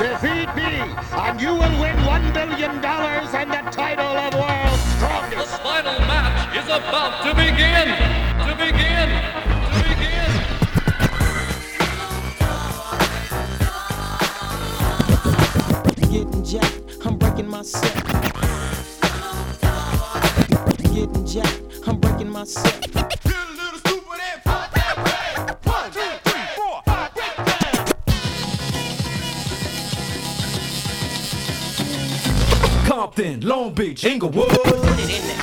Defeat me, and you will win $1 billion and the title of World's Strongest. The final match is about to begin. To begin. To begin. Getting jacked, I'm breaking. Getting jacked, I'm breaking. Compton, Long Beach, Inglewood. Put it in there.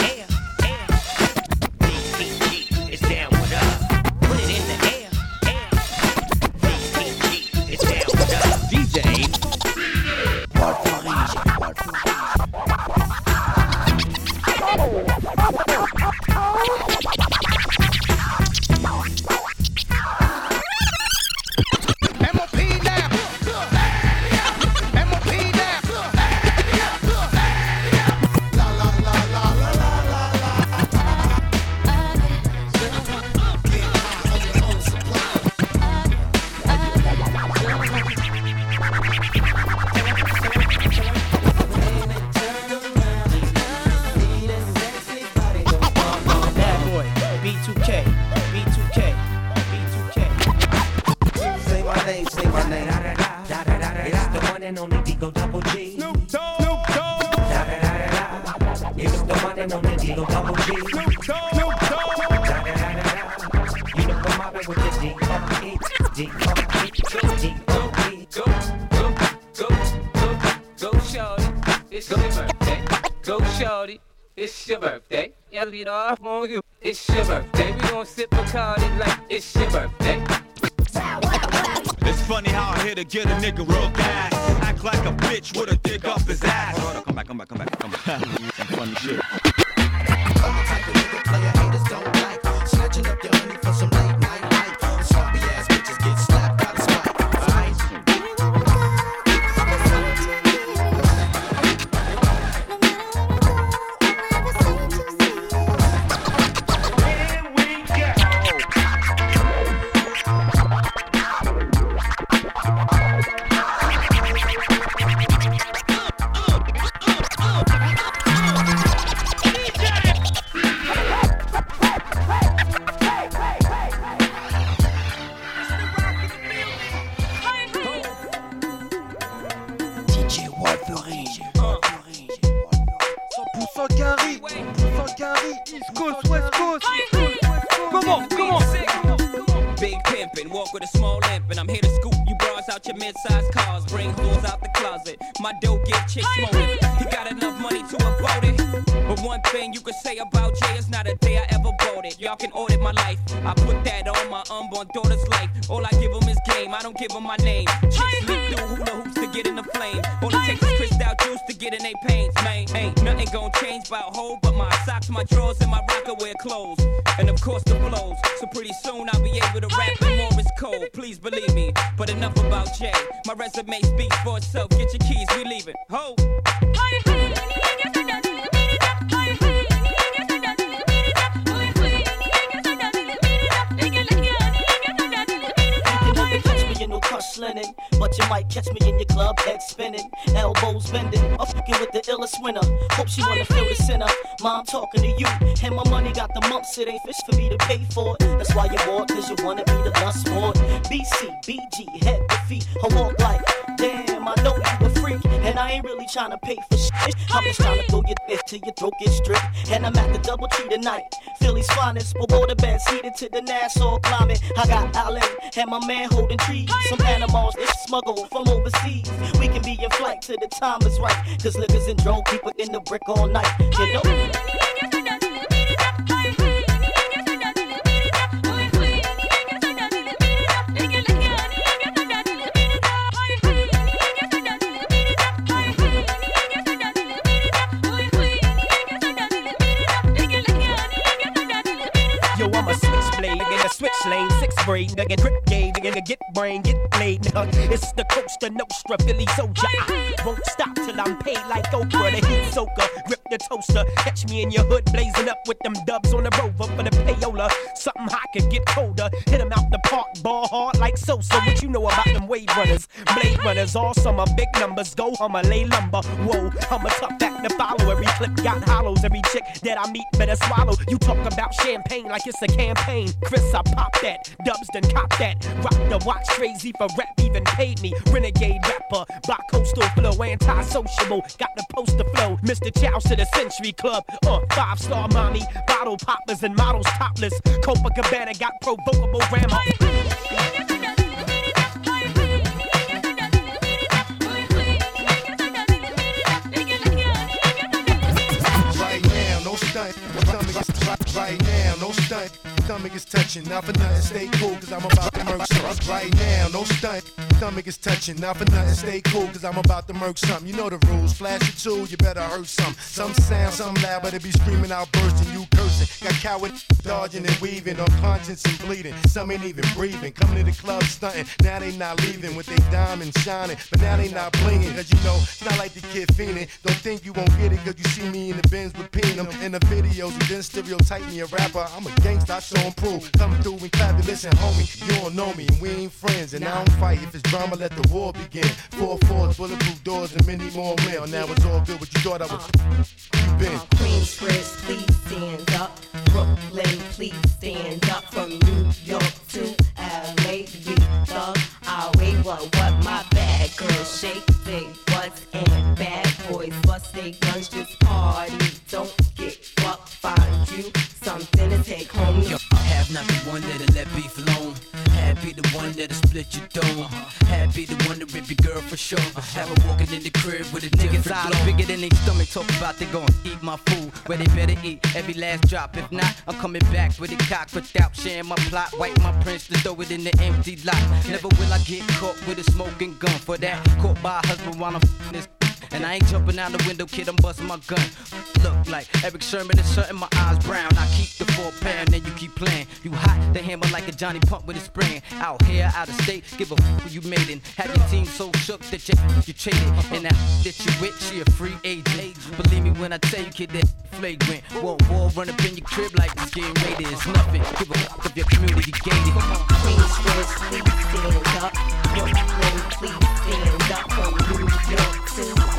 hard here to get a nigga real fast. Act like a bitch with a dick up his ass. Come back, come back, come back, come back. Some funny shit. I walk like, damn, I know you a freak, and I ain't really trying to pay for shit. I'm just trying to throw your dick till your throat gets stripped, and I'm at the double tree tonight. Philly's finest, but water bed seated to the Nassau climate. I got Allen and my man holding trees. Some animals is smuggled from overseas. We can be in flight till the time is right, cause liquor's in drone, keep it in the brick all night. You know. slaves six grade, nigga, grip game, nigga, get brain, get played, nigga. It's the coaster, Nostra, Philly soldier. I won't stop till I'm paid like Oprah, the heat soaker, grip the toaster. Catch me in your hood, blazing up with them dubs on the rover for the payola. Something hot could get colder. Hit 'em out the park, ball hard like Sosa. What you know about them wave runners, blade runners, all summer, big numbers. Go, I'ma lay lumber. Whoa, I'm a tough act to follow. Every clip got hollows. Every chick that I meet better swallow. You talk about champagne like it's a campaign. Chris, I pop that. Dubs done cop that. Rock the watch crazy for rap, even paid me. Renegade rapper, by coastal flow, anti-sociable. Got the poster flow. Mr. Chows to the Century Club. Uh, five star mommy. Bottle poppers and models topless. Copacabana got provocable grandma. Right now, no stunt. Right now, no stunt. Stomach is touching, not for nothing. Stay cool, cause I'm about to murk something. Right now, no stunt. Stomach is touching, not for nothing. Stay cool, cause I'm about to murk something. You know the rules. Flash a tool, you better hurt some. Some sound, some loud, but it be screaming out, bursting, you cursing. Got coward dodging and weaving, on conscience and bleeding. Some ain't even breathing. Coming to the club stunting, now they not leaving with they diamonds shining. But now they not blinging, cause you know, it's not like the kid fiending. Don't think you won't get it, cause you see me in the bins with Peenum in the videos and then stereotype me a rapper. I'm a gangsta, I 'em proof. Come through and clap listen, homie, you don't know me, and we ain't friends, and I don't fight. If it's drama, let the war begin. Four fours, bulletproof doors, and many more will. Now it's all good, what you thought I was. You been. Queensbridge, please stand up. Brooklyn, please stand up. From New York to LA, we thug our way. What, what my bad girls shake they butts and bad boys bust they guns, just party. Don't get fucked, find you something to take home. Yo, have not the one that'll let beef alone. Have be the one that'll split your dome. Have be the one to rip your girl for sure. Have her walking in the crib with a Niggas different eyes glow. bigger than they stomach talk about they gon' eat my food where they better eat every last drop if not I'm coming back with a cock without sharing my plot wipe my prints to throw it in the empty lot never will I get caught with a smoking gun for that caught by a husband while I'm f***ing this and I ain't jumping out the window, kid, I'm busting my gun. Look like Eric Sherman is shutting my eyes brown. I keep the four pound, and you keep playing. You hot, the hammer like a Johnny Pump with a spraying. Out here, out of state, give a f who you made in. Have your team so shook that you, you traded. And that that you with, she a free agent. Believe me when I tell you, kid, that flagrant. Want war run up in your crib like it's getting raided. It's nothing. Give a f if your community gated. Queensbridge, please stand up. Please stand up. From New York thug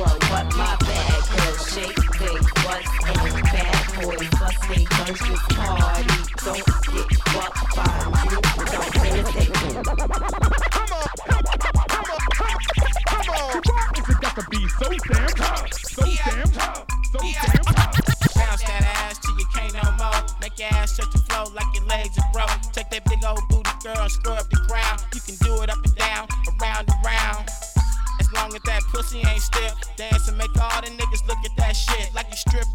our way. What, what my bad girls shake they butts and bad boys bust they guns, just party. Don't get fucked by you. Something to take home. It got to be so damn tough, so damn tough, so damn tough. Bounce that ass till you can't no more. Make your ass touch the floor like your legs are broke. Take that big old booty girl and scrub the ground. You can do it up and down, around and round. As long as that pussy ain't stiff, dance and make all the niggas look at that shit. Like you strip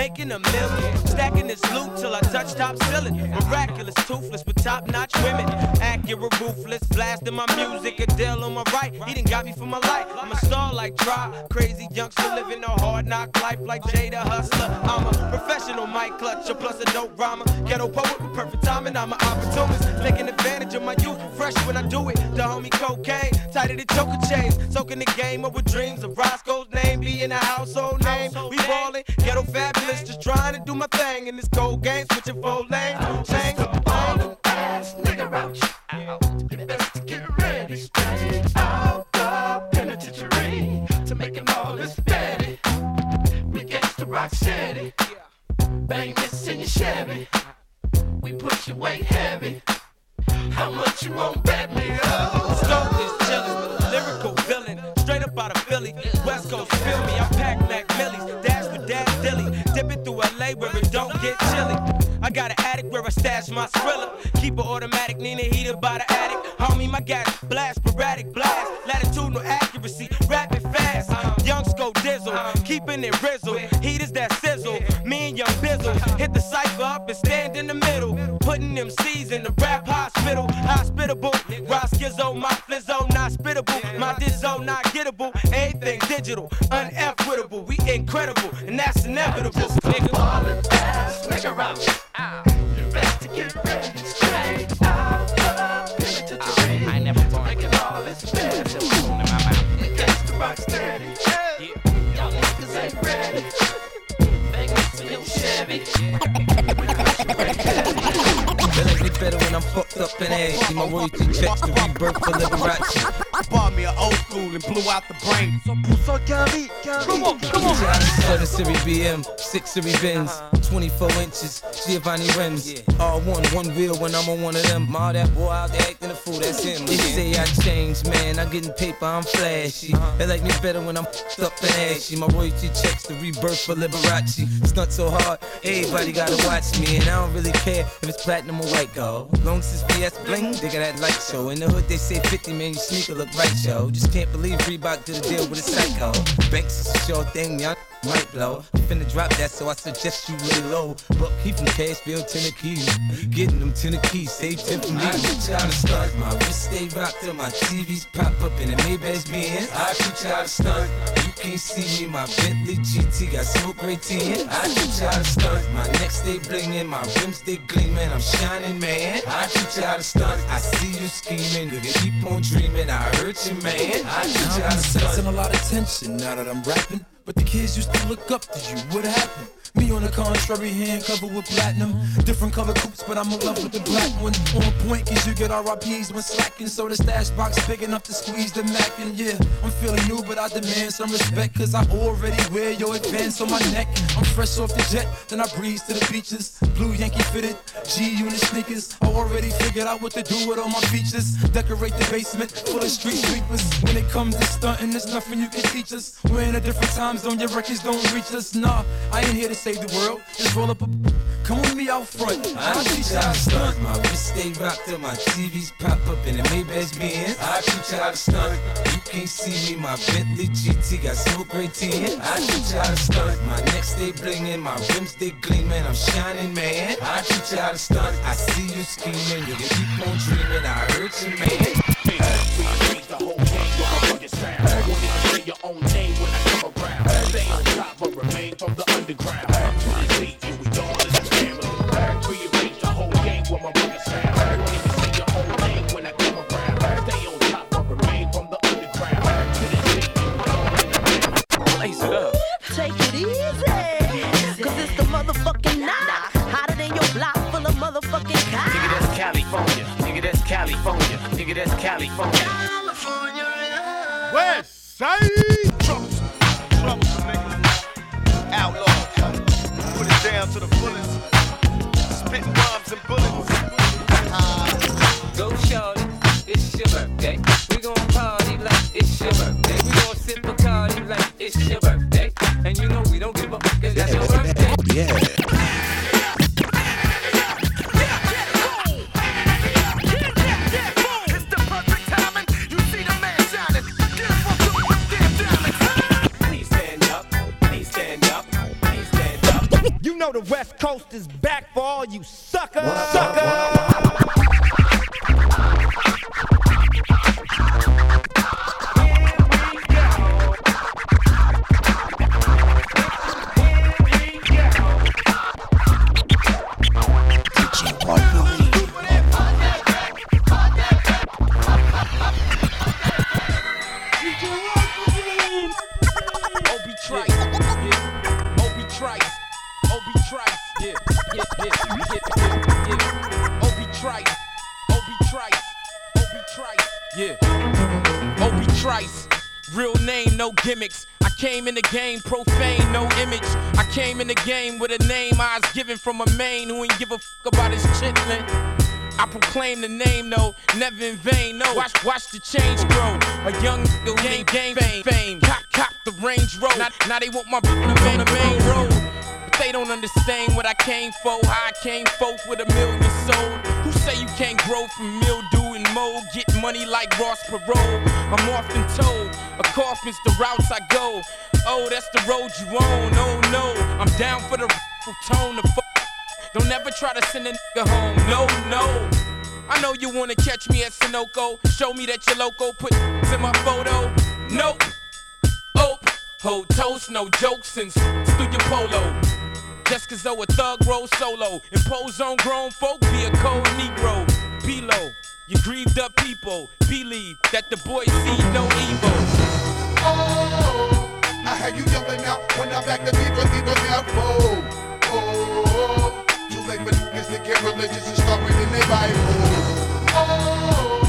making a million, stacking this loot till I touch top ceiling. Miraculous, toothless with top notch women, accurate, ruthless, blasting my music. Adele on my right, he done got me for my life. I'm a star like Try, crazy youngster living a hard knock life like Jada Hustler. I'm a professional mic clutcher plus a dope rhymer, ghetto poet with perfect timing. I'm an opportunist, taking advantage of my youth, fresh when I do it. The homie cocaine, tighter than choker chains, soaking the game up with dreams of Roscoe's name being a household name. We ballin', ghetto fabulous, just trying to do my thing in this cold game, switching full lanes. Change ass nigga roach. You best to get ready straight out the penitentiary to making all this steady. We gangsta rock steady. Bang this in your Chevy. We push your weight heavy. How much you won't bet me? Oh. Scope is chillin', lyrical villain, straight up out of Philly. West Coast feel me, I pack Mac Millies, dash with Dash Dilly, dipping through LA where it don't get chilly. I got an attic where I stash my Skrilla. Keep it automatic, Nina heated by the attic. Homie, my gas blast, sporadic blast, latitudinal accuracy, rapid fast. Young go Dizzle, keeping it rizzle. Heaters that sizzle. Me and Young Bizzle hit the cipher up and stand in the middle. Putting them C's in the rap hospital. Hospitable, Gizzo, my flizzo, not spittable. My dizzo, not gettable. Everything digital, unequitable. We incredible, and that's inevitable. Nigga. ass nigga roach. You best to get ready better when I'm fucked up and ass. See my royalty checks the rebirth for Liberace. Bought me an old school and blew out the brain. Come on, come on. Seven Series BM, six Series Benz, 24 inches, Giovanni rims. All one, one wheel when I'm on one of them. All that boy out there acting a fool, that's him. They say I changed, man. I'm getting paper, I'm flashy. Uh-huh. They like me better when I'm fucked up and ashy. My royalty checks the rebirth for Liberace. Stunt so hard, everybody gotta watch me. And I don't really care if it's platinum or white gold. Long as it's VS bling, they got that light show. In the hood, they say 50 man, your sneaker look right, yo. Just can't believe Reebok did a deal with a psycho. Banks is a sure thing, y'all might blow. I'm finna drop that, so I suggest you lay low. But keep from Cashville, Tennessee. Getting them Tennessee, save 10 for me. I teach y'all to stunt. My wrist stay rocked till my TVs pop up in the Maybach's Benz. I teach y'all to stunt. You can't see me, my Bentley GT got smoke right in. I teach y'all to stunt. My neck stay blingin', my rims they gleamin'. I'm shining, man. I teach y'all to stunt. I see you scheming, you keep on dreaming. I hurt you, man. I teach y'all to stunt. Sensing a lot of tension now that I'm rapping. But the kids used to look up to you. What happened? Me on the contrary, hand covered with platinum. Different color coupes, but I'm in love with the black one. On point, cause you get RIPs when slacking. So the stash box big enough to squeeze the Mac. And yeah, I'm feeling new, but I demand some respect. Cause I already wear your advance on my neck. I'm fresh off the jet, then I breeze to the beaches. Blue Yankee fitted, G unit sneakers. I already figured out what to do with all my features. Decorate the basement full of street sweepers. When it comes to stunting, there's nothing you can teach us. We're in a different time zone, your records don't reach us. Nah, I ain't here to save the world. Just roll up a. Come with me out front. I teach y'all to stunt. My wrist stay rocked till my TVs pop up in the Maybach's Benz. I teach y'all to stunt. You can't see me, my Bentley GT got smoke right in. I teach y'all to stunt. My neck stay blingin', my rims they gleamin'. I'm shining, man. I teach y'all to stunt. I see you scheming, you can keep on dreaming. I hurt you, man. The whole game with my rugged sound. Won't even say your own name when I come around. Stay on top but remain from the underground. California. West Side. Is back real name, no gimmicks. I came in the game profane, no image. I came in the game with a name I was given from a main who ain't give a fuck about his chitlin'. I proclaim the name no, never in vain. No, watch, watch the change grow. A young nigga gain game fame, fame. Cop, cop the Range Road. Now, now they want my on the main, the main road. But they don't understand what I came for. How I came forth with a million sold. Who say you can't grow from mildew and mold? Get money like Ross Perot. I'm often told a coffin's the routes I go. Oh, that's the road you own. Oh no, I'm down for the tone. Fuck. Don't ever try to send a nigga home. No, no. I know you wanna catch me at Sunoco. Show me that you're loco. Put in my photo. Nope. Oh, hold toast, no jokes since Studio Polo. Just cause though a thug roll solo. Impose on grown folk, be a cold Negro. Below, you grieved up people. Believe that the boys see no evil. Oh, I had you yelling out when I back the Libra, Libra now. Oh, oh, too late for niggas to get religious and start reading their Bible. Oh,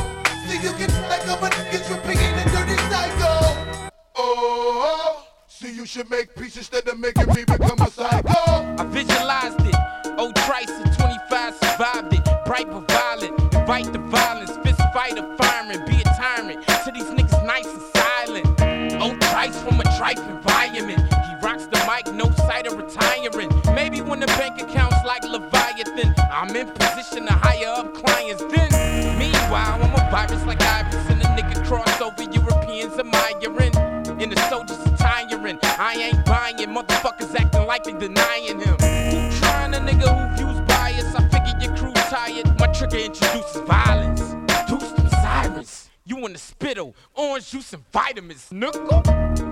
see you get like up a niggas repeating the dirty cycle. Oh, see you should make peace instead of making me become a psycho. I visualized it. Obie Trice at 25 survived it. Bright but violent. Invite the violence. Fight a fireman. Be a tyrant. To these niggas nice and silent. Obie Trice from a tripe environment. He rocks the mic, no sight of retiring. Maybe when the bank account's like Leviathan, I'm in position to hire up clients. Then, meanwhile, I'm a virus like Iris and a nigga crossover Europeans admiring. In the soldiers tiring. I ain't buying motherfuckers acting like they denying him. Who trying a nigga who views bias? I figure your crew tired. My trigger introduces violence. In the spittle, orange juice and vitamins, nickel.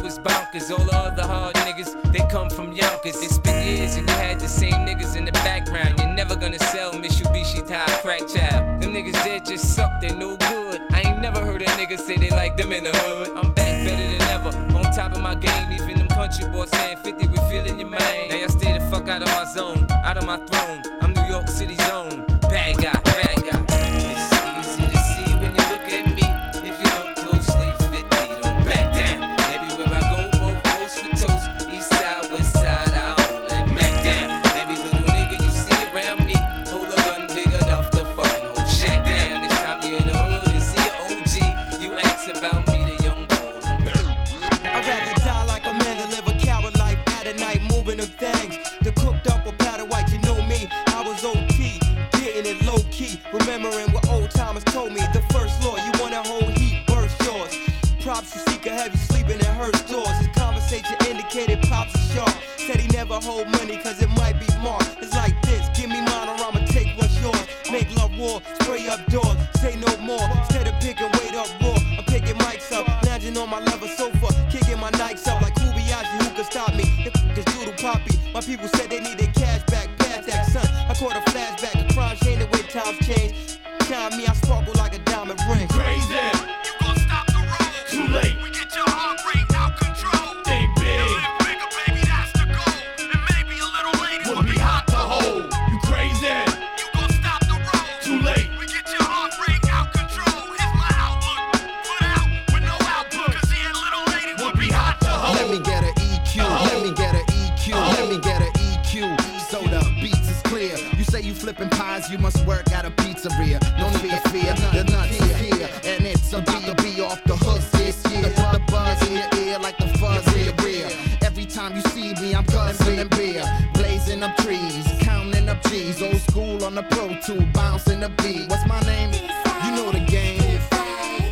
Flow bonkers. All the other hard niggas, they come from Yonkers. It's been years and you had the same niggas in the background. You're never gonna sell Mitsubishi tie crack child. Them niggas dead just suck, they no good. I ain't never heard a nigga say they like them in the hood. I'm back better than ever, on top of my game. Even them country boys saying 50, we feeling your man. Now y'all stay the fuck out of my zone, out of my throne. I'm New York whole counting up trees, counting up G's. Old school on the pro tool, bouncing the beat. What's my name? You know the game.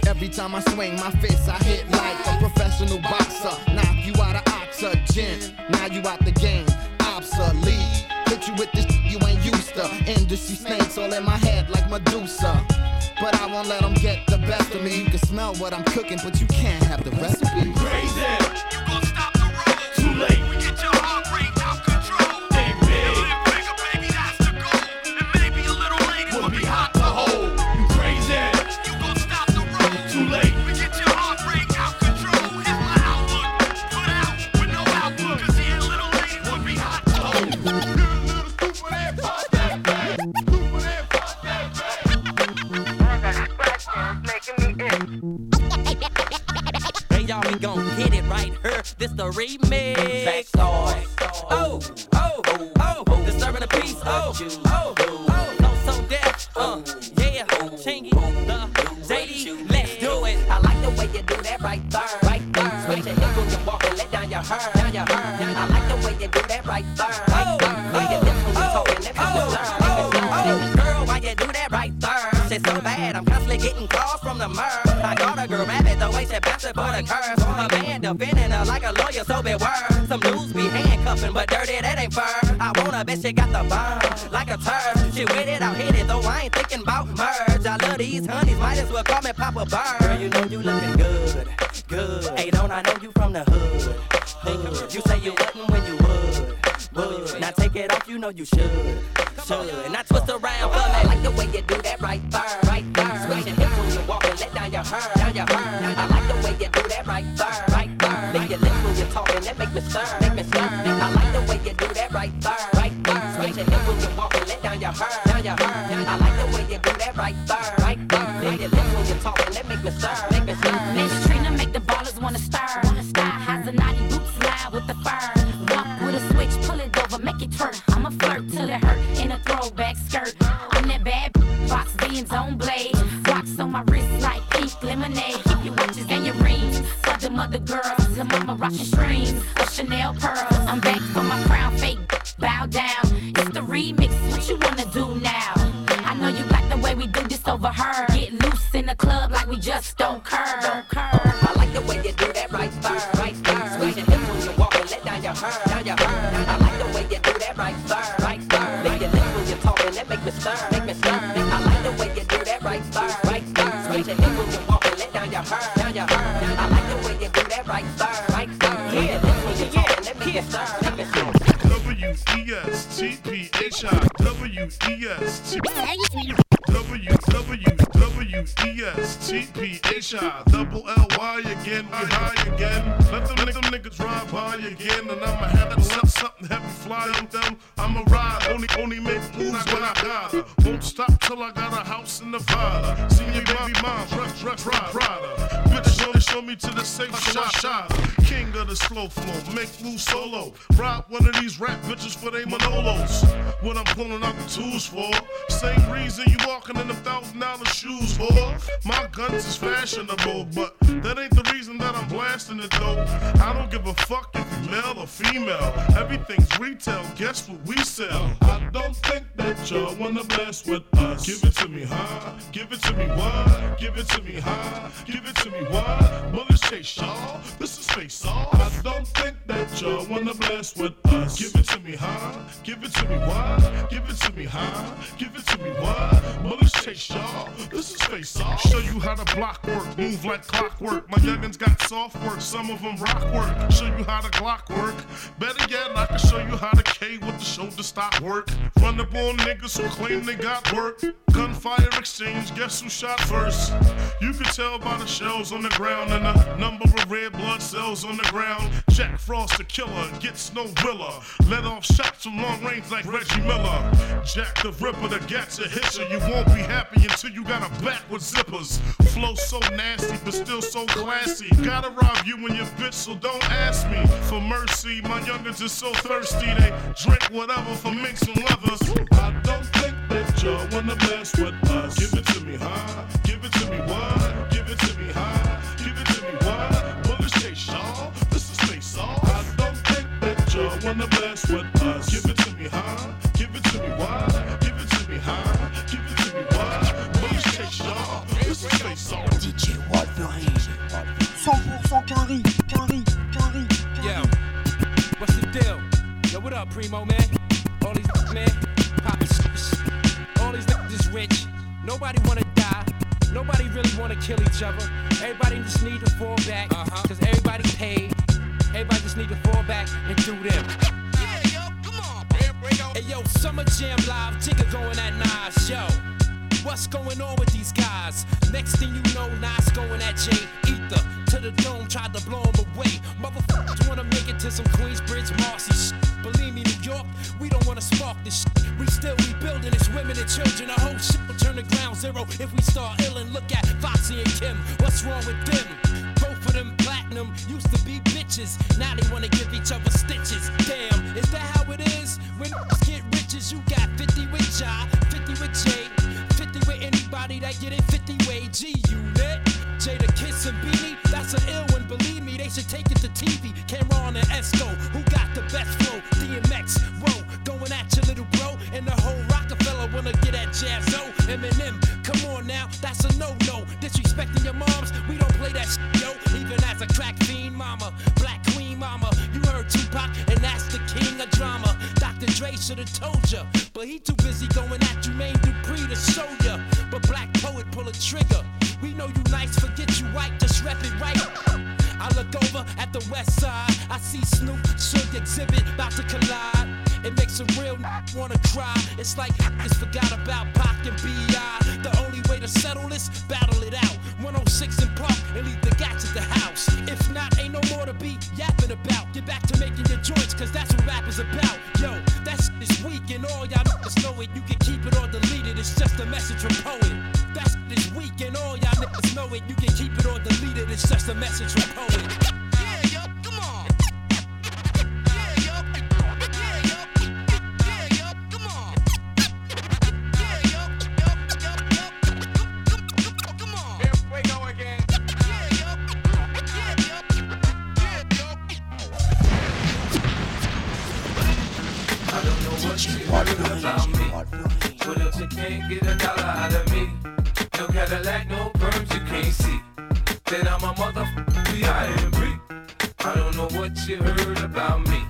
Every time I swing my fist, I hit like a professional boxer. Knock you out of oxygen. Now you out the game, obsolete. Hit you with this you ain't used to. Industry snakes all in my head like Medusa. But I won't let them get the best of me. You can smell what I'm cooking, but you can't have the recipe. Crazy. would call me Papa Burn. Girl, you know you looking good, good. Hey, don't I know you from the hood, hood. You say you wouldn't when you would, would. Now take it off, you know you should, should. And I twist around for me. I like the way you do that right there, right there. Swing your hips when you walk and let down your hair, down your hair. I like the way you do that right there, right there. Make your lips when you're talking, that make me stir, make me stir. I like tools for. Same reason you walking in them thousand dollar shoes for. My guns is fashionable, but that ain't the reason that I'm blasting it though. I don't give a fuck if you male or female. Everything's retail. Guess what we sell? I don't think that y'all wanna blast with us. Give it to me high, give it to me wide, give it to me high, give it to me wide. Bullets chase y'all. This is face off. I don't think that y'all wanna blast with us. Give it to me, what? Give it to me, huh? Give it to me, what? Bullets chase y'all. This is face off. Show you how to block work, move like clockwork. My youngins got soft work, some of them rock work. Show you how to Glock work. Better yet, I can show you how to K with the shoulder stop work. Run up on niggas who claim they got work. Gunfire exchange, guess who shot first? You can tell by the shells on the ground and the number of red blood cells on the ground. Jack Frost the killer, gets no willer. Let off shots from long range like Reggie Miller. Jack the Ripper, the gats a hit you. You won't be happy until you got a back with zippers. Flow so nasty, but still so classy. Gotta rob you and your bitch, so don't ask me for mercy. My youngins is so thirsty, they drink whatever for and leathers. I don't think that y'all wanna mess with us. Give it to me, huh? Give it to me, what? Give it to me, huh? Give it to me, what? Bullets chase y'all. This is face off. I don't think that y'all wanna mess with us. Give 100% carré, carré, carré. Yo, what's the deal? Yo, what up, Primo, man? All these man, poppin' All these niggas is rich. Nobody wanna die. Nobody really wanna kill each other. Everybody just need to fall back. Uh-huh. Cause everybody paid. Everybody just need to fall back and do them. Yeah, yo, come on, man. Hey, yo, Summer Jam Live, Jigga going at Nas, yo. What's going on with these guys? Next thing you know, Nas going at Jay Ether. To the dome, tried to blow him away. Motherfuckers wanna make it to some Queensbridge Marcy. Believe me, New York, we don't wanna spark this shit. We still rebuilding, it's women and children. The whole shit will turn to ground zero if we start illin'. Look at Foxy and Kim, what's wrong with them? Both of them platinum used to be bitches. Now they wanna give each other stitches. Damn, is that how it is? When get riches, you got 50 with Ja, 50 with Jay, 50 with anybody that get it 50 way G unit. Jadakiss and Beanie, that's an ill one, believe me, they should take it to TV. Cam'ron and Esco, who got the best flow? DMX, whoa, going at your little bro, and the whole Roc-A-Fella wanna get at Jaz-O. Eminem, come on now, that's a no-no. Disrespecting your moms, we don't play that shit, yo. Even as a crack fiend mama, black queen mama, you heard Tupac, and that's the king of drama. Dr. Dre should've told ya, but he too busy going at Jermaine Dupri to show ya. But Black Poet pull a trigger. We know you nice, forget you white, just rep it right. I look over at the west side. I see Snoop, Suge Xzibit, about to collide. It makes a real n- wanna cry. It's like niggas forgot about Pac and B.I. The only way to settle this, battle it out. 106 and Park and leave the gats at the house. If not, ain't no more to be yapping about. Get back to making your joints, cause that's what rap is about. Yo, that's this week and all y'all niggas know it. You can keep it or delete it, it's just a message from poet. That's this week and all y'all niggas know it. You can keep it or delete it, it's just a message from poet. Heard about me. But if you can't get a dollar out of me, no Cadillac, no perms you can't see. Then I'm a motherfucker, B.I.M.B. I don't know what you heard about me.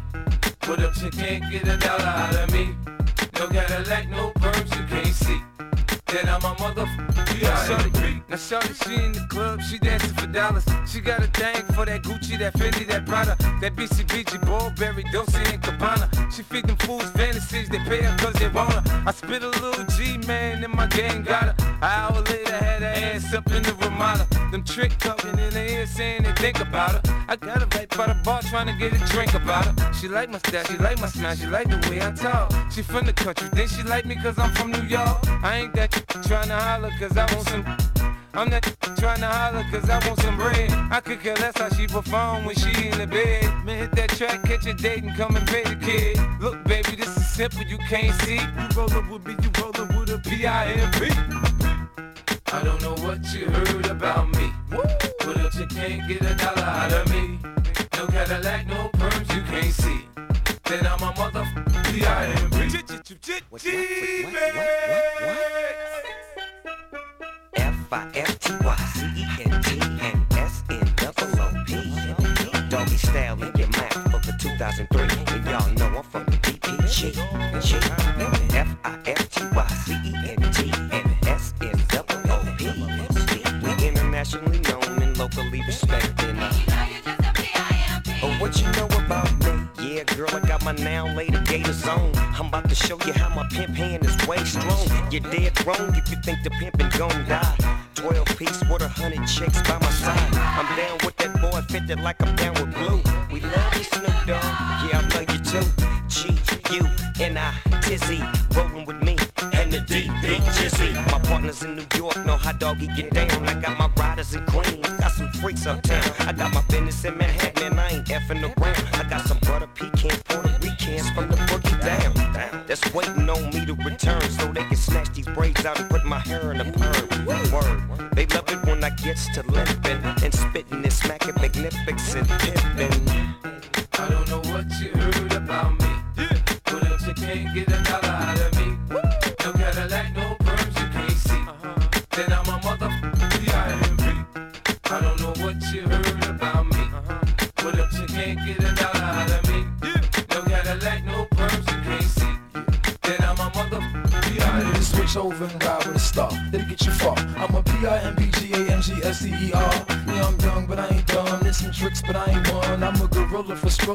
But if you can't get a dollar out of me, no Cadillac, no perms you can't see. Then I'm a motherfucker. Now shorty, she in the club, she dancing for dollars. She got a thing for that Gucci, that Fendi, that Prada, that BCBG, Burberry, Dolce and Gabbana. She feed them fools fantasies, they pay her cause they want her. I spit a little G, man, and my gang got her. Hour later, had her ass up in the Ramada. Them trick talking in her ear saying they think about her. I got her right by the bar trying to get a drink about her. She like my style, she like my smile, she like the way I talk. She from the country, then she like me cause I'm from New York. I ain't that trying to holler cause I want some. I'm not trying to holler cause I want some bread. I could care less how she perform when she in the bed. Man, hit that track, catch a date and come and pay the kid. Look, baby, this is simple, you can't see. You rollin' with me, you rollin' with a P-I-M-P. I don't know what you heard about me. But if you can't get a dollar out of me, no Cadillac, no perms, you can't see. Then I'm a motherfucker, G-I-M-B. F-I-F-T-Y-C-E-N-T and S-N-double-O-P. Doggy style in your mouth for the 2003. And y'all know I'm from the DPG. G. internationally known and locally respected. Oh, what you know about me? Yeah, girl, I got my now later gators on. I'm about to show you how my pimp hand is way strong. You're dead wrong if you think the pimpin' gon' die. 12 piece with a hundred chicks by my side. I'm down with that boy, fitted like I'm down with blue. We love you, Snoop Dogg. Yeah, I love you too. G, U, N, I, Tizzy, rollin' with me. And the D, Big Jizzy. My partners in New York know how doggy get down. I got my riders in Queens, got some freaks uptown. I got my business in Manhattan and I ain't effing around. I got some butter pecan Puerto Ricans from the boogie down. That's waiting on me to return so they can snatch these braids out and put my hair in a perm. Word. They love it when I gets to limping and spitting and smacking magnificent pimping. I don't know what you heard about me. But if you can't get a dollar out of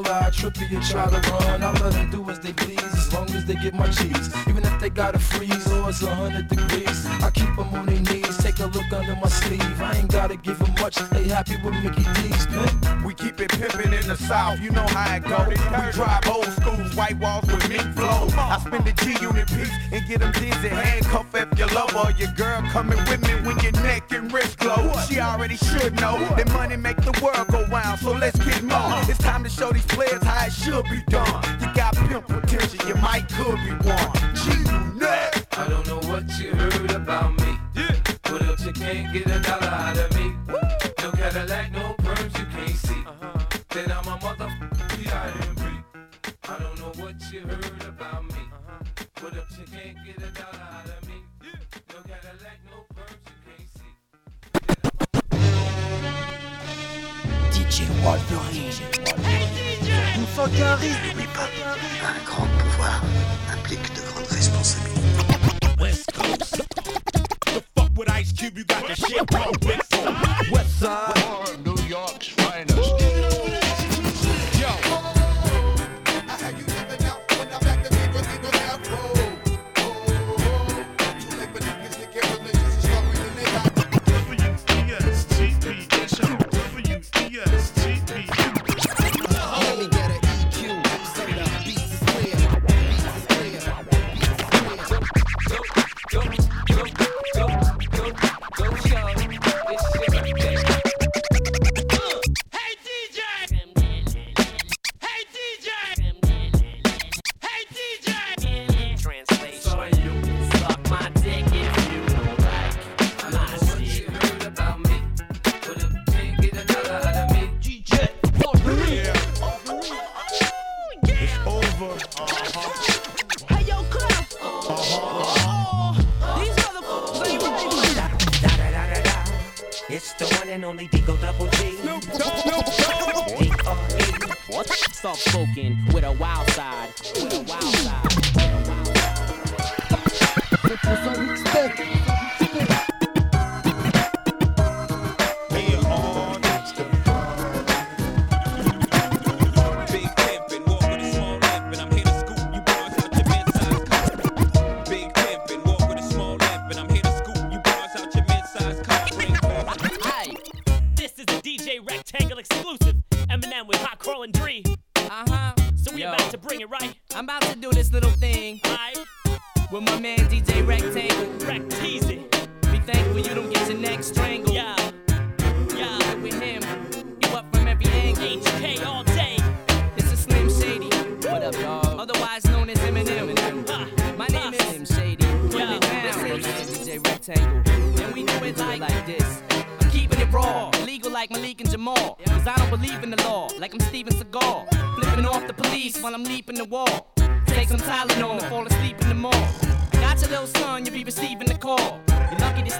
for I trip you and try to run. I let them do as they please, as long as they get my cheese. Even they gotta freeze or it's a hundred degrees, I keep them on their knees. Take a look under my sleeve. I ain't gotta give them much. They happy with Mickey D's, man. We keep it pimpin' in the south, you know how it go. We drive old schools, white walls with mink flow. I spend the G unit piece and get them dizzy. Handcuff if your lover or your girl coming with me when your neck and wrist glow. She already should know that money make the world go round, so let's get more. Uh-huh. It's time to show these players how it should be done. You got pimp potential, you might could be one. I don't know what you heard about me. But if you can't get a dollar out of me, no Cadillac, no perms, you can't see. Then I'm a motherfucker, G-I-M-B. I don't know what you heard about me. But if you can't get a dollar out of me, no Cadillac, no perms, you can't see. DJ Wolverine. On sent qu'il y a un risque. Un grand pouvoir de grandes responsabilités. West Coast. The fuck with Ice Cube, you got the shit wrong. West Side. West Side. New York's finest.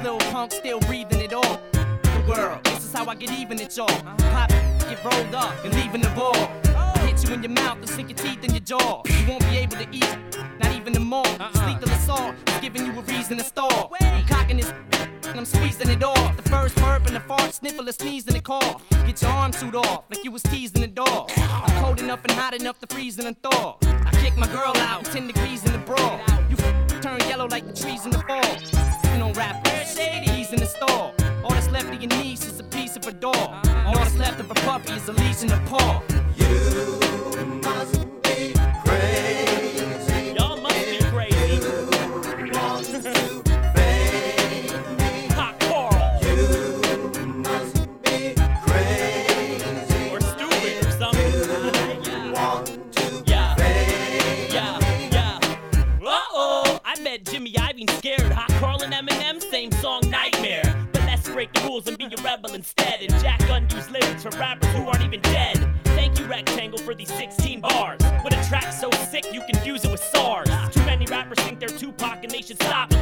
Little punk still breathing it all. The world, this is how I get even at y'all. Pop, get rolled up and leaving the ball. Hit you in your mouth and sink your teeth in your jaw. You won't be able to eat, not even the more. Sleep till assault, it's giving you a reason to stall. I'm cocking this and I'm squeezing it off. The first burp and the fart, sniffle, a sneeze and a cough. Get your arm suit off like you was teasing the dog. I'm cold enough and hot enough to freeze and thaw. I kick my girl out, 10 degrees in the bra. You turn yellow like the trees in the fall. You know rappers, he's in the stall. All that's left of your niece is a piece of a doll. All that's left of a puppy is a leash in a paw. You must be crazy. Y'all must be crazy. Hot Karl. You must be crazy. Or stupid or something. Yeah. Yeah. Yeah. Uh-oh. I met Jimmy Iovine scared. Hot Karl and Eminem, break the rules and be a rebel instead. And Jack unused lyrics for rappers who aren't even dead. Thank you, Rectangle, for these 16 bars. With a track so sick, you confuse it with SARS. Too many rappers think they're Tupac and they should stop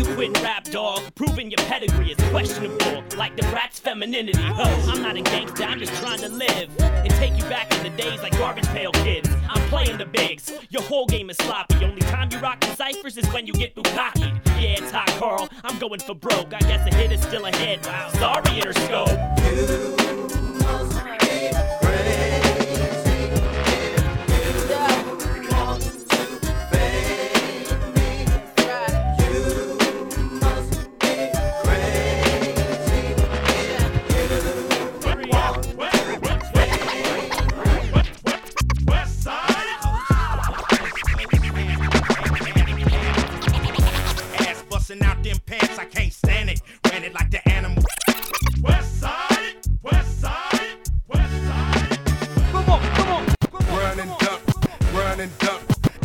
you quit rap, dog, proving your pedigree is questionable, like the brat's femininity. I'm not a gangster, I'm just trying to live and take you back in the days like Garbage Pail Kids. I'm playing the bigs, your whole game is sloppy. Only time you rock the ciphers is when you get bukkake. Yeah, it's hot, Karl. I'm going for broke. I guess a hit is still ahead. Wow, sorry, Interscope. Ass busting out them pants, I can't stand it. Ran it like the animal. West side, west side, west side. Come on, come on. Run and duck, run and duck,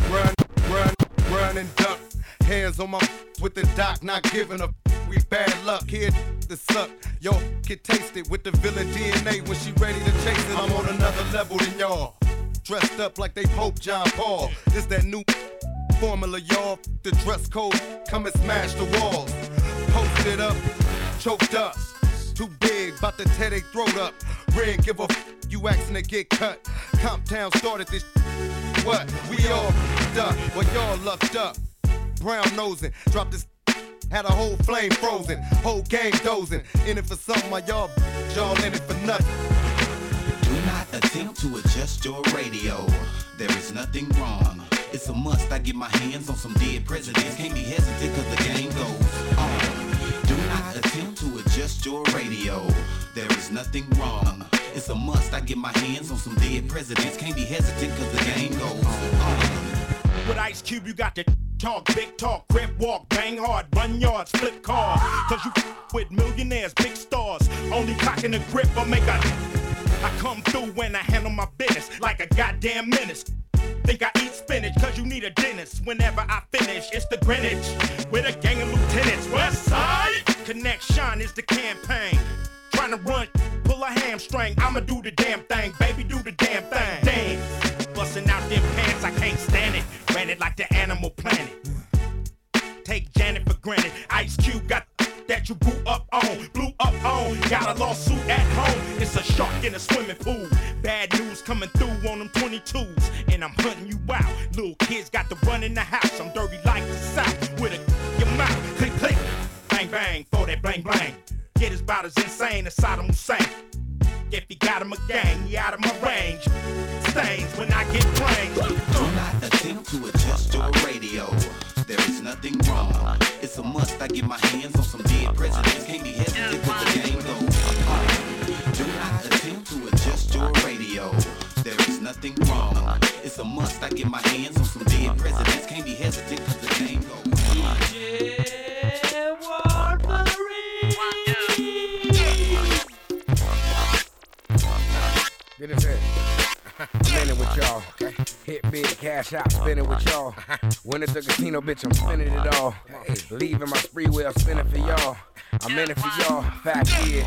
run, run, run and duck. Hands on my with the doc, not giving a we bad luck here to suck. Yo, get tasted with the villain DNA when she ready to chase it. I'm on another level than y'all. Dressed up like they Pope John Paul. This that new formula, y'all. The dress code, come and smash the walls. Posted up, choked up. Too big, bout to tear they throat up. Red, give a f- you asking to get cut. Comptown started this. What? We all up, well y'all lucked up. Brown nosing, dropped this. Had a whole flame frozen, whole game dozing. In it for something, my y'all, y'all in it for nothing. Do not attempt to adjust your radio. There is nothing wrong. It's a must. I get my hands on some dead presidents. Can't be hesitant cause the game goes on. Do not attempt to adjust your radio. There is nothing wrong. It's a must. I get my hands on some dead presidents. Can't be hesitant cause the game goes on. With Ice Cube, you got to talk, big talk, crip walk, bang hard, run yards, flip cars. Cause you with millionaires, big stars. Only cocking the grip or make a. I come through when I handle my business like a goddamn menace. Think I eat spinach cause you need a dentist. Whenever I finish, it's the Greenwich with a gang of lieutenants. West side connection is the campaign. Trying to run, pull a hamstring. I'ma do the damn thing, baby, do the damn thing. Dance, busting out them pants, I can't stand it. Ran it like the animal planet. Take Janet for granted. Ice Cube got that you grew up on, blew up on. Got a lawsuit at home. It's a shark in a swimming pool. Bad news coming through on them 22s, and I'm hunting you out. Little kids got to run in the house. I'm dirty like the South with a your mouth. Click click, bang bang for that bang bang. Get as about as insane as Saddam Hussein. If he got him a gang, he out of my range. Stains when I get brains. Do not attempt to adjust your radio. There is nothing wrong. It's a must. I get my hands on some dead presidents. Can't be hesitant cause the game on. Do not attempt to adjust your radio. There is nothing wrong. It's a must. I get my hands on some spinning with y'all. Hit big, cash out, spinning with y'all. Win at the casino, bitch, I'm spinning it all. Leaving my spree wheel spinning for y'all. I'm in it for y'all. Fact is,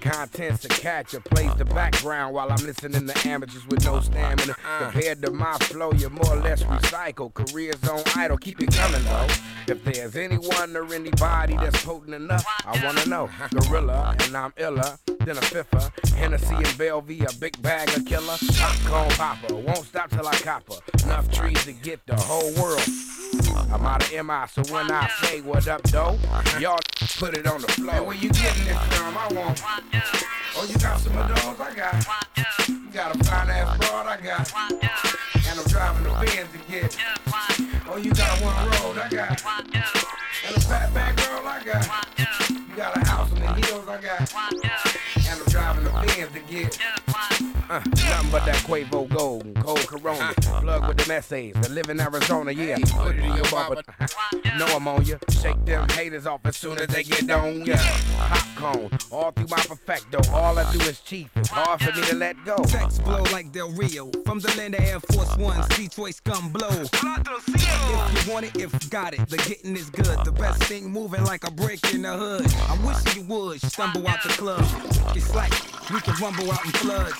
content's to catch or plays the background while I'm listening to amateurs with no stamina. Compared to my flow, you're more or less recycled. Careers on idle, keep it coming though. If there's anyone or anybody that's potent enough, I wanna know. Gorilla, and I'm iller than a fiffer. Hennessy and Bellevue, a big bag of killer. Popcorn popper, won't stop till I copper. Enough trees to get the whole world. I'm out of MI, so when I say what up, though, y'all put it on the floor. Hey, where you getting this from? I want. Oh, you got some of those? I got. You got a fine ass broad? I got. And I'm driving the Benz get. Oh, you got one road? I got. And a fat back girl? I got. You got a house in the hills? I got. And I'm driving the Benz get. Uh, nothing but that Quavo Gold and Cold Corona. Plug with them essays. That live in Arizona, yeah. Put it in your bubble. know I'm on ya. Shake them haters off as soon as they get on ya. Popcorn, all through my perfecto. All I do is chief. It's hard for me to let go. Sex blow like Del Rio. From the land of Air Force One, Detroit scum blow. Want it, if got it, the getting is good. The best thing moving like a brick in the hood. I wish you would stumble out the club. It's like we can rumble out in floods.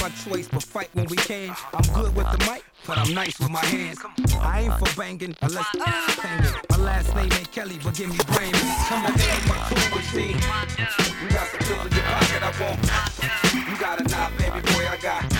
My choice, but fight when we can. I'm good with the mic, but I'm nice with my hands. I ain't for banging unless banging. My last name ain't Kelly, but give me brain. Come on, baby, my crew machine. You got some pills in your pocket, I want. You got a knob, baby boy, I got.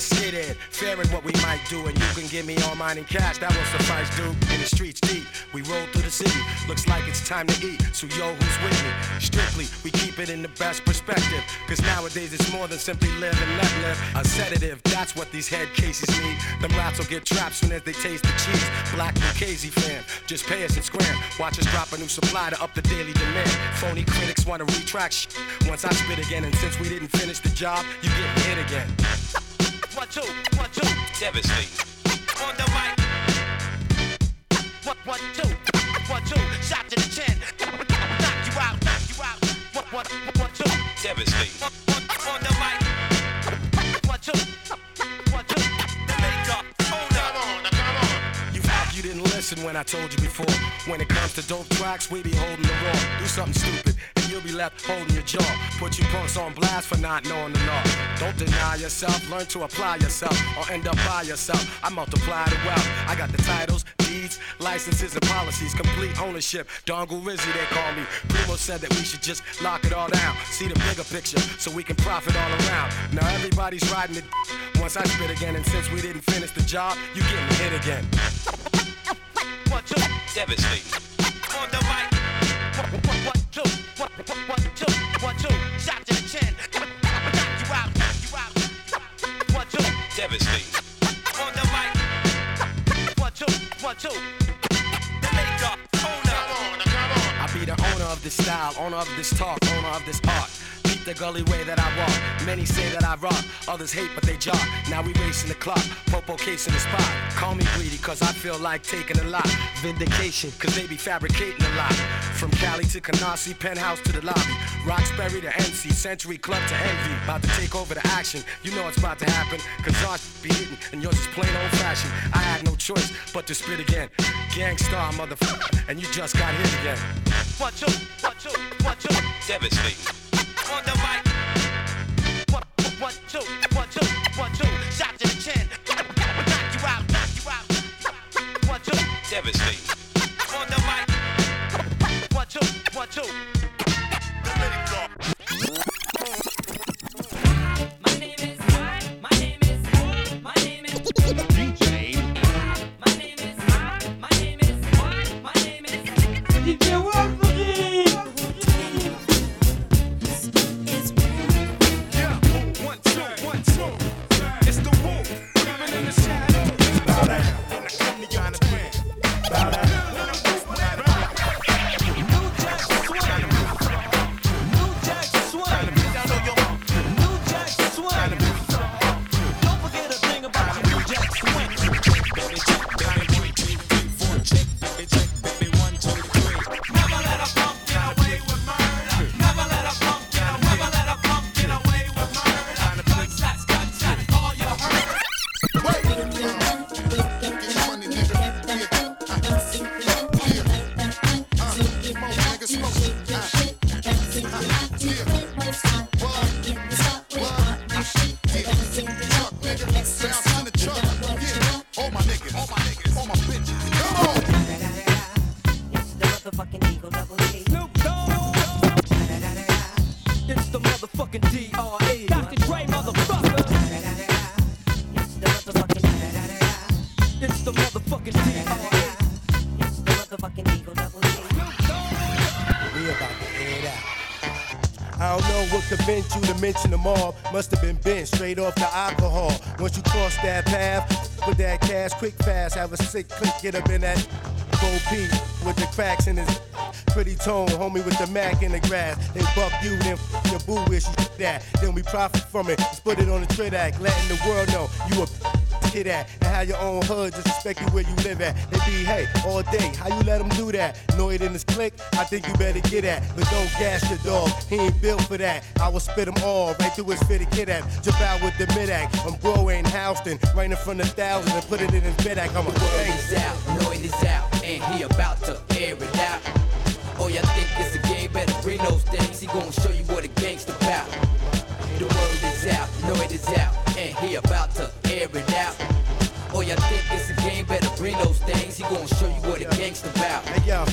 Sit it, fearing what we might do, and you can give me all mine in cash. That will suffice, dude. In the streets deep, we roll through the city. Looks like it's time to eat. So yo, who's with me? Strictly, we keep it in the best perspective. Cause nowadays it's more than simply live and let live. A sedative, that's what these head cases need. Them rats will get trapped soon as they taste the cheese. Black Lucchese fan, just pay us and scram. Watch us drop a new supply to up the daily demand. Phony critics wanna retract sh- once I spit again, and since we didn't finish the job, you get hit again. One, two, one, two. Devastating. On the mic. One, one, two, one, two. Shot to the chin. Knock you out, knock you out. One, one, one, two. Devastating. On, on, on the mic. One, two, one, two. The makeup. Hold up. Come on, come on. You you didn't listen when I told you before. When it comes to dope tracks, we be holding the raw. Do something stupid, you'll be left holding your jaw. Put you punks on blast for not knowing the law. Don't deny yourself, learn to apply yourself, or end up by yourself. I multiply the wealth. I got the titles, deeds, licenses, and policies, complete ownership. Dongle Rizzy, they call me. Primo said that we should just lock it all down. See the bigger picture, so we can profit all around. Now everybody's riding it. Once I spit again, and since we didn't finish the job, you getting hit again. Devastating. Owner of this talk, owner of this art. Beat the gully way that I walk. Many say that I rock, others hate but they jock. Now we racing the clock, popo case in the spot. Call me greedy cause I feel like taking a lot. Vindication cause they be fabricating a lot. From Cali to Canarsie, penthouse to the lobby. Roxbury to NC, Century Club to Envy. About to take over the action, you know it's about to happen. Cause ours be hitting and yours is plain old fashioned. I had no choice but to spit again. Gang Starr motherfucker, and you just got hit again. One, two, one, two, one, two. Devastating. On the mic. One, one, two, one, two, one, two. Shot to the chin. Knock you out, knock you out. One, two. Devastating. On the mic. One, two, one, two. Mention them all. Must have been bent straight off the alcohol. Once you cross that path, with that cash quick fast, have a sick click, get up in that gold P with the cracks in his pretty tone, homie with the Mac in the grass. They buck you, then your boo wish you that. Then we profit from it, just put it on the trade act, letting the world know you a kid at and how your own hood just respect you where you live at. They be hey all day, how you let them do that? Know it in his click, I think you better get at. But don't gas your dog, he ain't built for that. I will spit him all right through his fitted kid at. Jump out with the mid act. I'm bro ain't Houston, right in front of thousands and put it in his bed act. I'm a Word is out, it is out, and he about to air it out. Oh, y'all think it's a game? Better bring those things. He gon' show you what a gangsta about. The word is out, know it is out, and he about to air it out. Y'all think it's a game? Better bring those things. He gon' show you what a gangsta about. Hey yo,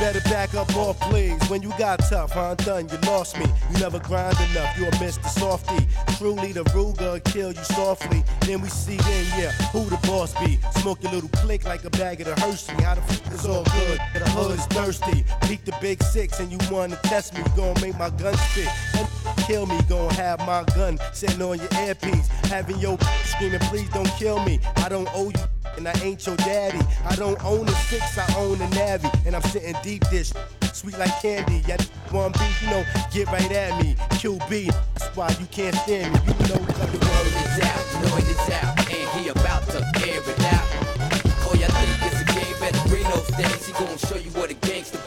better back up off, please. When you got tough, huh? Done, you lost me. You never grind enough, you a Mr. Softy. Truly, the Ruger kill you softly. Then we see then, yeah, who the boss be? Smoke your little click like a bag of the Hershey. How the fuck is all good? The hood is thirsty. Peek the big six and you wanna test me. You gon' make my gun spit. And kill me, gonna have my gun sitting on your earpiece. Having your screaming, please don't kill me. I don't owe you and I ain't your daddy. I don't own a six, I own a navy. And I'm sitting deep dish, sweet like candy. Yeah, one beat, you know, get right at me. QB, that's why you can't stand me. You know what the word is out, it is out, and he about to air it out. Oh, y'all think it's a game? Better bring those things. He gon' show you what a gangsta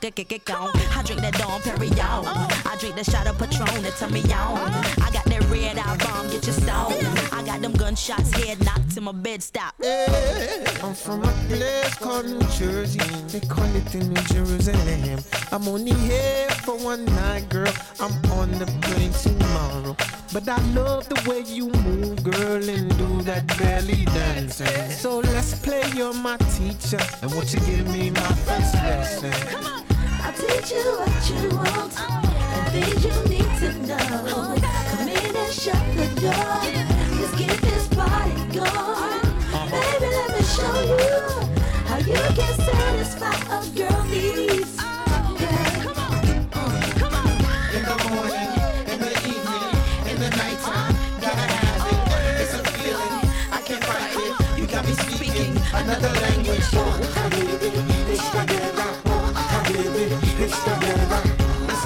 gonka, gonka, gonka, gonka. I drink that Dom Perignon. I drink that shot of Patron to turn me on. I got that red eye bomb, get your stone. I got them gunshots, head knocked to my bed stop. I'm from a place called New Jersey. They call it the New Jerusalem. I'm only here for one night, girl. I'm on the plane tomorrow. But I love the way you move, girl, and do that belly dancing. So let's play, you're my teacher. And won't you give me my first lesson? I'll teach you what you want and things you need to know. Come in and shut the door. Let's get this party going. Baby, let me show you how you can satisfy a girl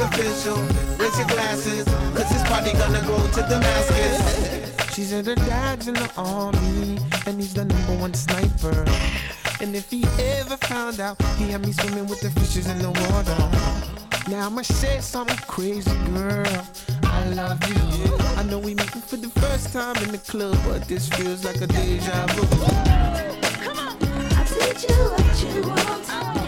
official, raise your glasses, cause this party gonna go to Damascus. She said her dad's in the army, and he's the number one sniper. And if he ever found out, he had me swimming with the fishes in the water. Now I'ma say something crazy, girl. I love you. I know we meeting for the first time in the club, but this feels like a deja vu. Come on, I'll teach you what you want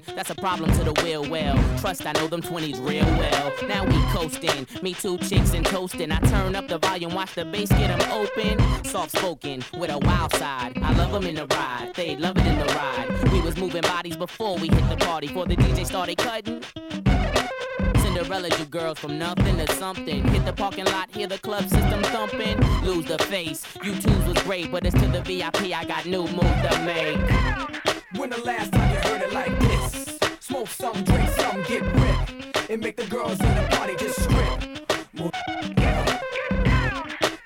That's a problem to the will. Well, trust, I know them 20s real well. Now we coasting. Me two chicks and toasting. I turn up the volume, watch the bass get 'em open. Soft spoken with a wild side. I love 'em in the ride. They love it in the ride. We was moving bodies before we hit the party. Before the DJ started cutting. Cinderella, you girls from nothing to something. Hit the parking lot, hear the club system thumping. Lose the face. You twos was great, but it's to the VIP. I got new moves to make. When the last time you heard it like this? Smoke some, drink some, get ripped. And make the girls in the party just strip.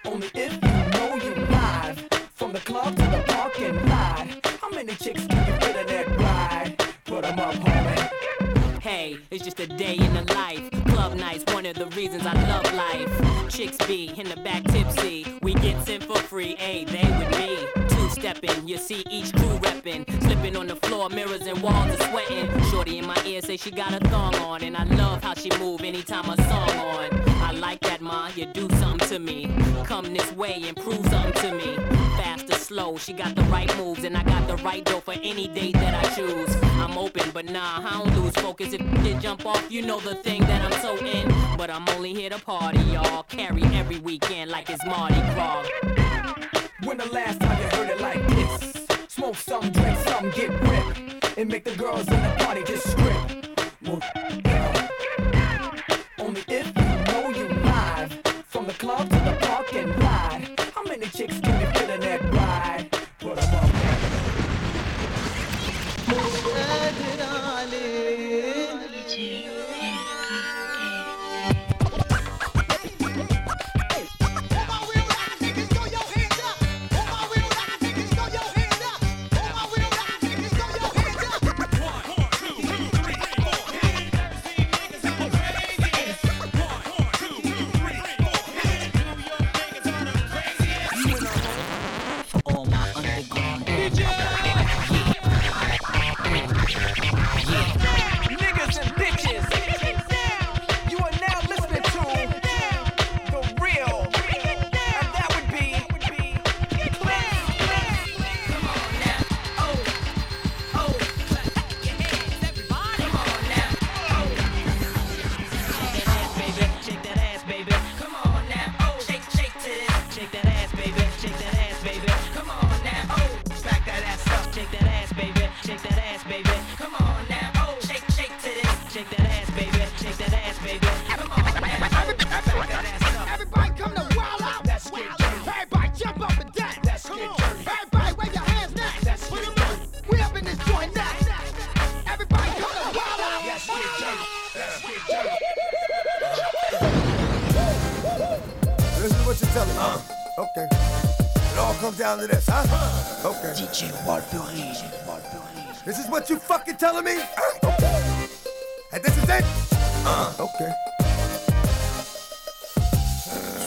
Only if you know you live. From the club to the parking lot. How many chicks can you fit in that ride? Put 'em up, homie. Hey, it's just a day in the life. Club nights, one of the reasons I love life. Chicks be in the back tipsy. We get in for free, hey, they with me. Two stepping, you see each crew reppin'. Slipping on the floor, mirrors and walls are sweating. Shorty in my ear say she got a thong on. And I love how she move anytime a song on. I like that, ma, you do something to me. Come this way and prove something to me. Fast or slow, she got the right moves. And I got the right dough for any date that I choose. I'm open, but nah, I don't lose focus. If you jump off, you know the thing that I'm so in. But I'm only here to party, y'all. Carry every weekend like it's Mardi Gras. When the last time you heard it like this? Some, drink some, get ripped. And make the girls in the party just strip. Move, This is what you're telling me. Okay. It all comes down to this, huh? Okay. DJ Walpurgi. This is what you fucking telling me? Okay. And this is it? Uh, okay.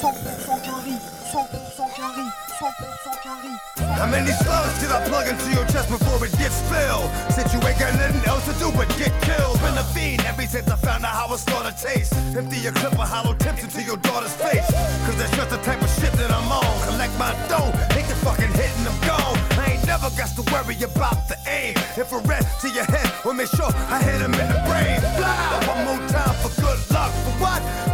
100% carré. 100% carré. 100% carré. How many slugs did I plug into your chest before it gets spilled? Since you ain't got nothing else to do but get killed. Been a fiend ever since I found out how a slaughter taste. Empty your clip of hollow tips into your daughter's face. Cause that's just the type of shit that I'm on. Collect my dough, hit the fucking hit and I'm gone. I ain't never got to worry about the aim. Infrared to your head, will make sure I hit him in the brain. Blah! One more time for good luck. For what?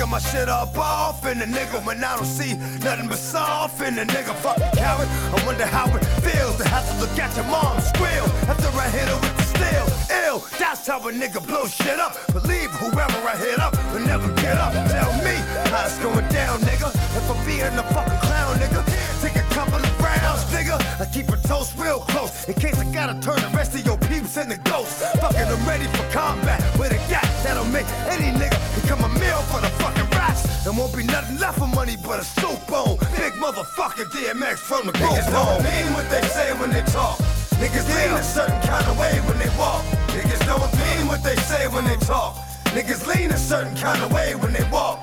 Breaking my shit up off in the nigga when I don't see nothing but soft in the nigga. Fucking coward. I wonder how it feels to have to look at your mom squeal after I hit her with the steel. Ill, that's how a nigga blow shit up. Believe whoever I hit up will never get up. Tell me how it's going down, nigga. If I'm being a fucking clown, nigga, take a couple of rounds, nigga. I keep a toast real close in case I gotta turn the rest of your peeps into ghosts. Fucking, I'm ready for combat with a gat that'll make any nigga become a meal for the fucking rats. There won't be nothing left for money but a soup bone. Big motherfucker DMX from the group Niggas don't mean what they say when they talk. Niggas lean a certain kind of way when they walk. Niggas don't mean what they say when they talk. Niggas lean a certain kind of way when they walk.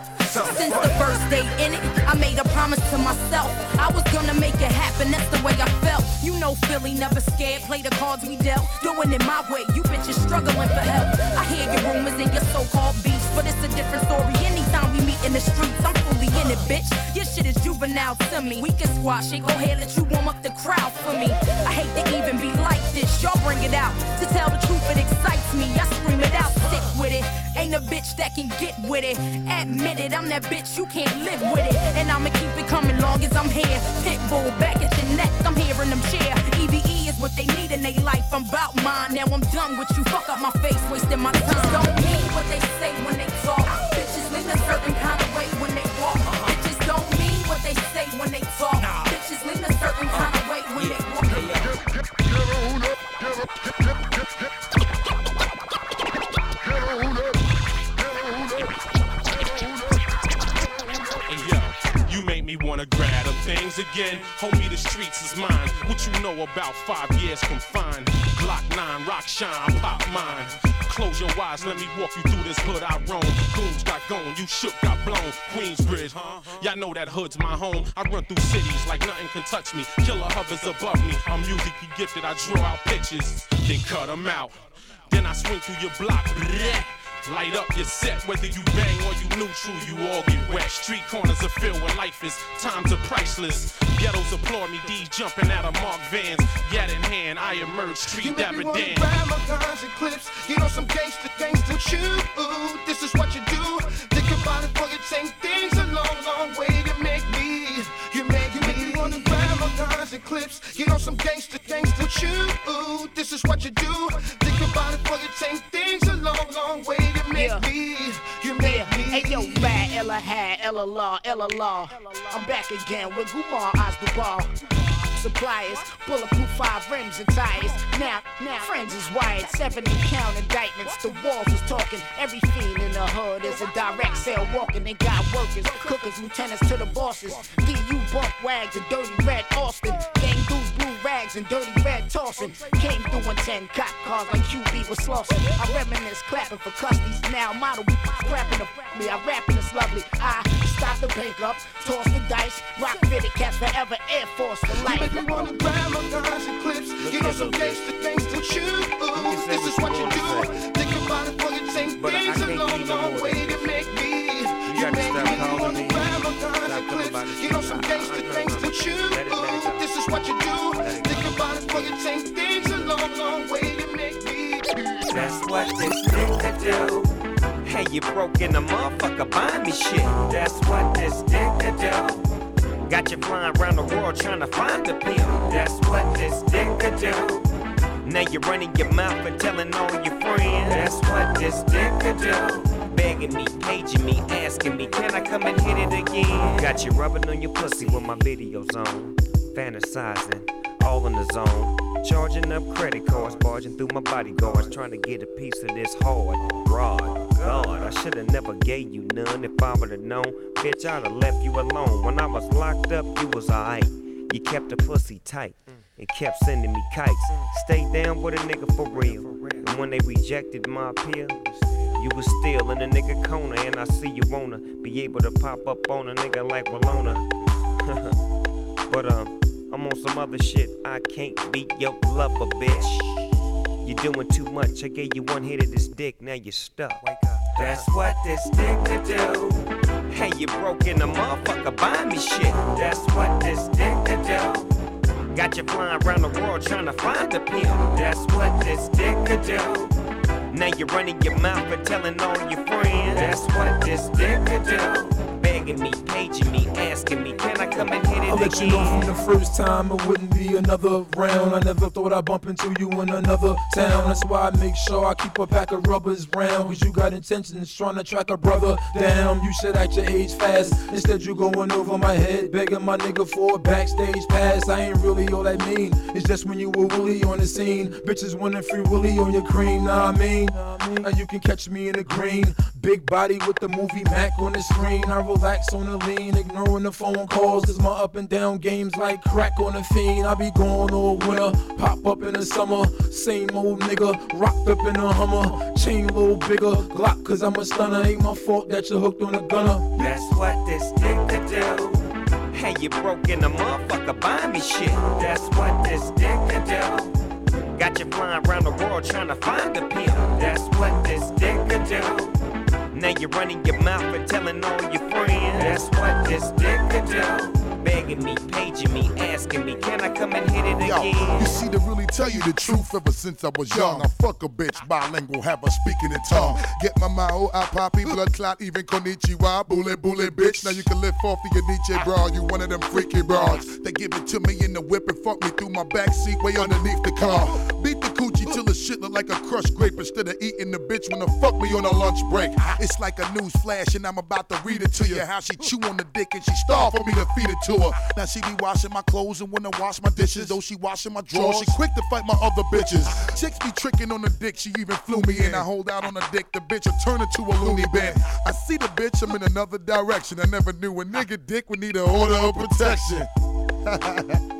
Since the first day in it, I made a promise to myself. I was gonna make it happen, that's the way I felt. You know Philly never scared, play the cards we dealt. Doing it my way, you bitches struggling for help. I hear your rumors and your so-called beefs, but it's a different story. Anytime we meet in the streets, I'm fully in it, bitch. Your shit is juvenile to me. We can squash it, go ahead, let you warm up the crowd for me. I hate to even be like this, y'all bring it out. To tell the truth, it excites me. I scream it out, with it. Ain't a bitch that can get with it. Admit it, I'm that bitch, you can't live with it. And I'ma keep it coming long as I'm here. Pitbull back at your neck, I'm hearing them cheer. EVE is what they need in their life. I'm about mine. Now I'm done with you. Fuck up my face, wasting my time. Don't mean what they say when they talk. Bitches live a certain kind of way when they walk. Bitches don't mean what they say when they talk. Bitches live a certain kind of way when they walk. Them again. Homie, the streets is mine. What you know about five years confined? Glock 9, rock shine, pop mine. Close your eyes, let me walk you through this hood I roam. Goons got gone, you shook, got blown. Queensbridge, huh? Y'all know that hood's my home. I run through cities like nothing can touch me. Killer hovers above me. I'm musically gifted, I draw out pictures, then cut 'em out. Then I swing through your block. bleh. Light up your set, whether you bang or you neutral, you all get wet. Street corners are filled with life is, times are priceless. Ghettos applaud me, D's jumping out of Mark Vans. Yet in hand, I emerge, street dapper Dan. grab my guns and clips. You know some gangster, gangster you. This is what you do. Think about it for you take things a long, long way clips. You know some gangster, gangster you. This is what you do. Think about it for you take things a long, long way to make Yeah. me. You make me. Hey yo, bad Ella had Ella Law, Ella Law. I'm back again with Gumar Asdubal. Suppliers, bulletproof five rims and tires. Now, now, friends is wired, 70 count indictments. The walls is talking. Every fiend in the hood is a direct sale walking. They got workers, cookers, lieutenants to the bosses. DU bump wags and dirty red Austin. Gang dudes, rags and dirty red tossing. Came through in 10 cop cars like QB was slossing. I reminisce clapping for custies. Now model scrapping the me. I rapping is lovely. I stop the bank up, toss the dice, rock fitted cat forever, Air Force for You make me wanna grab my guns and clips. You know some gangster, gangster you. This is what you do. Think about it for you take I things a can't long, no long way to make me. You got to make stop me calling wanna me. grab my guns Stop and clips. about You know shit. some gangster, gangster you. Let it- it is what you do. It. Think about it you take things a long, long way to make me. That's what this nigga do. Hey, you broke in the motherfucker, buy me shit. That's what this nigga do. Got you flying around the world trying to find the pill. That's what this nigga do. Now you're running your mouth and telling all your friends. That's what this nigga do. Begging me, paging me, asking me, can I come and hit it again? Got you rubbing on your pussy with my videos on. Fantasizing, all in the zone. Charging up credit cards, barging through my bodyguards, trying to get a piece of this hard rod. God, I should've never gave you none if I would've known. Bitch, I'd have left you alone. When I was locked up, you was alright. You kept the pussy tight and kept sending me kites. Stay down with a nigga for real. And when they rejected my appeal, you was still in a nigga corner. And I see you wanna be able to pop up on a nigga like Walona. but um, I'm on some other shit. I can't be your lover, bitch. You're doing too much. I gave you one hit of this dick, now you're stuck. That's what this dick could do. Hey, you broke in the motherfucker, buy me shit. That's what this dick could do. Got you flying around the world trying to find a pimp. That's what this dick could do. Now you're running your mouth and telling all your friends. That's what this dick could do. Begging me, paging me, asking me, can I come and hit it I'll let you know from the first time it wouldn't be another round. I never thought I'd bump into you in another town. That's why I make sure I keep a pack of rubbers round. Cause you got intentions trying to track a brother down. You should act your age fast. Instead, you going over my head, begging my nigga for a backstage pass. I ain't really all that mean. It's just when you were Willie on the scene. Bitches wanting free Willie on your cream, nah, I mean. Now you can catch me in the green. Big body with the movie Mac on the screen. I relax on the lean, ignoring the phone calls. Cause my up and down games like crack on the fiend. I be gone all winter, pop up in the summer. Same old nigga, rocked up in a Hummer. Chain a little bigger, Glock cause I'm a stunner. Ain't my fault that you hooked on a gunner. That's what this dick could do. Hey, you broke in the motherfucker, buy me shit. That's what this dick could do. Got you flying around the world trying to find a pimp. That's what this dick could do. Now you're running your mouth and telling all your friends. That's what this dick could do. Begging me, paging me, asking me, can I come and hit it Yo, again? you see, to really tell you the truth, ever since I was young, I fuck a bitch, bilingual, have her speaking in tongue. Get my mao, I poppy, blood clot, even konnichiwa, bule bule bitch. Now you can lift off of your Nietzsche bra, you one of them freaky broads. They give it to me in the whip and fuck me through my backseat, way underneath the car. Beat the coochie till the shit look like a crushed grape instead of eating the bitch when the fuck me on a lunch break. It's like a news flash and I'm about to read it to you. How she chew on the dick and she starve for me to feed it to her. Now she be washing my clothes and when I wash my dishes, though she washing my drawers, she quick to fight my other bitches. Chicks be tricking on the dick, she even flew me in. I hold out on the dick, the bitch will turn into a loony bin. I see the bitch, I'm in another direction. I never knew a nigga dick would need an order of protection.